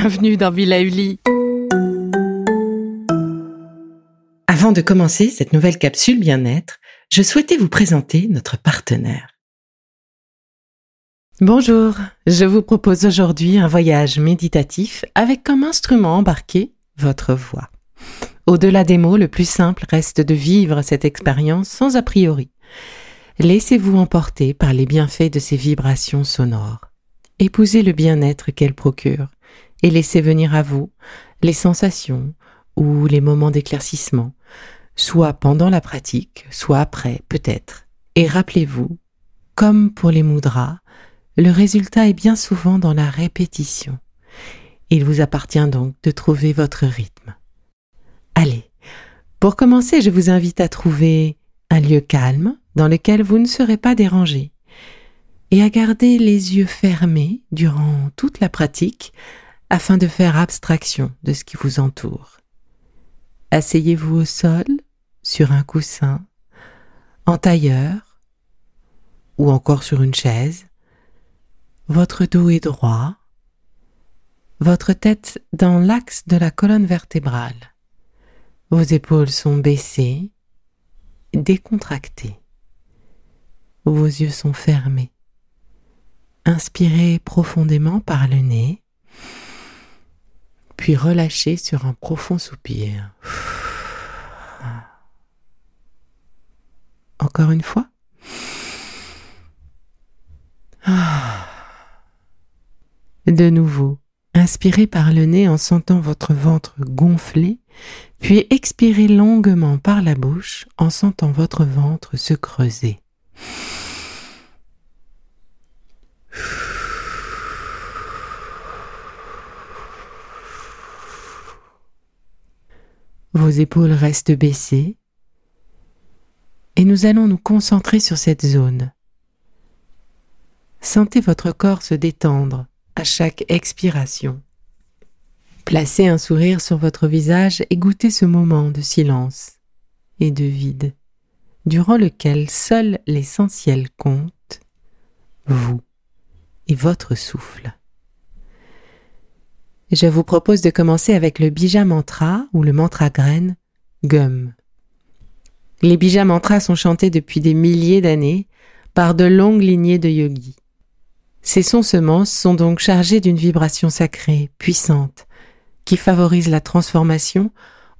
bienvenue dans Villa Uli. Avant de commencer cette nouvelle capsule bien-être, je souhaitais vous présenter notre partenaire. Bonjour, je vous propose aujourd'hui un voyage méditatif avec comme instrument embarqué votre voix. Au-delà des mots, le plus simple reste de vivre cette expérience sans a priori. Laissez-vous emporter par les bienfaits de ces vibrations sonores. Épousez le bien-être qu'elles procurent et laissez venir à vous les sensations ou les moments d'éclaircissement, soit pendant la pratique, soit après, peut-être. Et rappelez-vous, comme pour les mudras, le résultat est bien souvent dans la répétition. Il vous appartient donc de trouver votre rythme. Allez, pour commencer, je vous invite à trouver un lieu calme dans lequel vous ne serez pas dérangé et à garder les yeux fermés durant toute la pratique afin de faire abstraction de ce qui vous entoure. Asseyez-vous au sol, sur un coussin, en tailleur ou encore sur une chaise. Votre dos est droit, votre tête dans l'axe de la colonne vertébrale. Vos épaules sont baissées, décontractées. Vos yeux sont fermés. Inspirez profondément par le nez, puis relâchez sur un profond soupir. Encore une fois? De nouveau, inspirez par le nez en sentant votre ventre gonfler, puis expirez longuement par la bouche en sentant votre ventre se creuser. Vos épaules restent baissées et nous allons nous concentrer sur cette zone. Sentez votre corps se détendre à chaque expiration. Placez un sourire sur votre visage et goûtez ce moment de silence et de vide, durant lequel seul l'essentiel compte, vous et votre souffle. Je vous propose de commencer avec le bija mantra ou le mantra graine gum. Les bija mantras sont chantés depuis des milliers d'années par de longues lignées de yogis. Ces sons semences sont donc chargés d'une vibration sacrée, puissante, qui favorise la transformation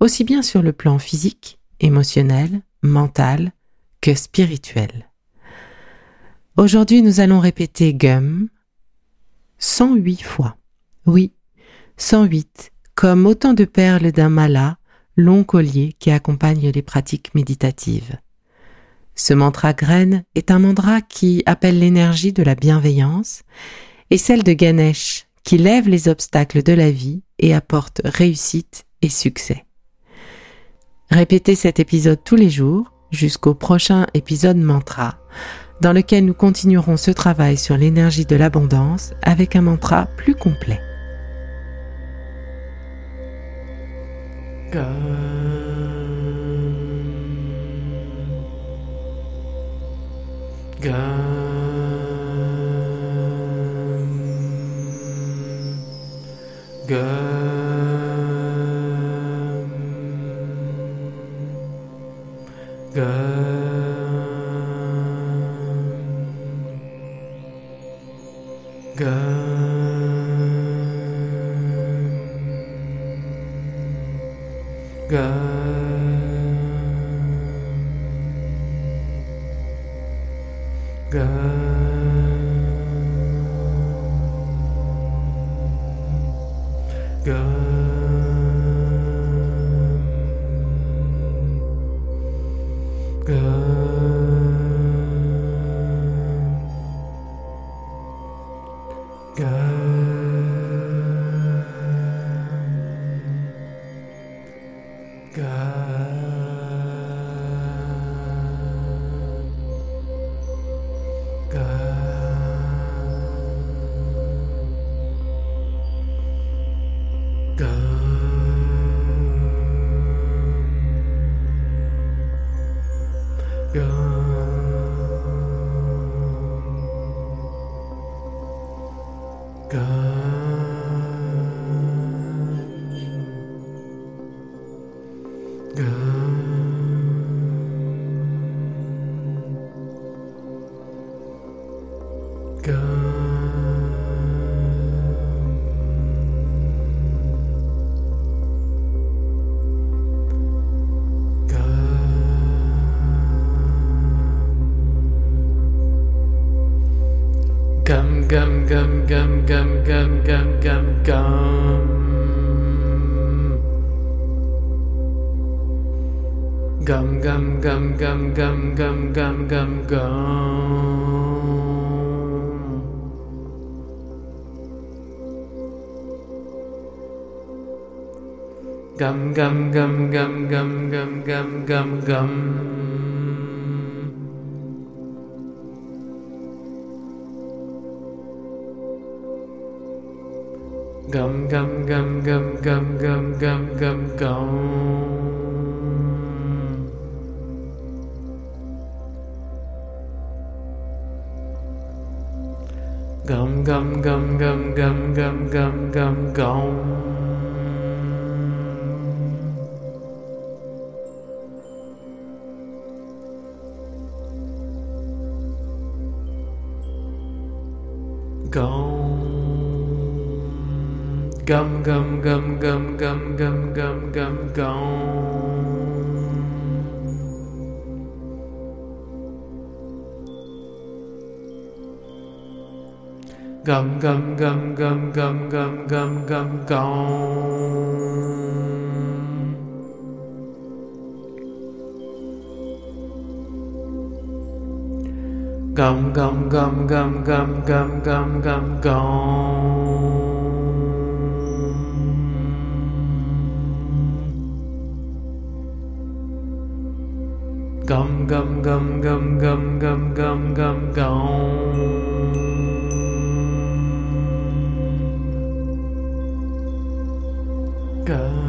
aussi bien sur le plan physique, émotionnel, mental que spirituel. Aujourd'hui, nous allons répéter gum 108 fois. Oui, 108, comme autant de perles d'un mala, long collier qui accompagne les pratiques méditatives. Ce mantra graine est un mantra qui appelle l'énergie de la bienveillance et celle de Ganesh qui lève les obstacles de la vie et apporte réussite et succès. Répétez cet épisode tous les jours jusqu'au prochain épisode mantra dans lequel nous continuerons ce travail sur l'énergie de l'abondance avec un mantra plus complet. Gun. Gun. Gun. Gun. Gun. God. Gum. Gum. Gum. Gum. Gum. Gum. Gum. Gum. Gum. Gum. Gum. Gum gum gum gum gum gum. Gum gum gum gum gum gum gum gum gum. Gum gum gum gum gum gum gum gum gum. Gum gum gum gum gum gum gum gum gum. Gum gum gum gum gum gum gum gum gum gum. Gum gum gum gum gum gum gum gum gum. gum gum gum gum gum gum gum gum gum gum gum gum gum gum gum gum gum gum Gum.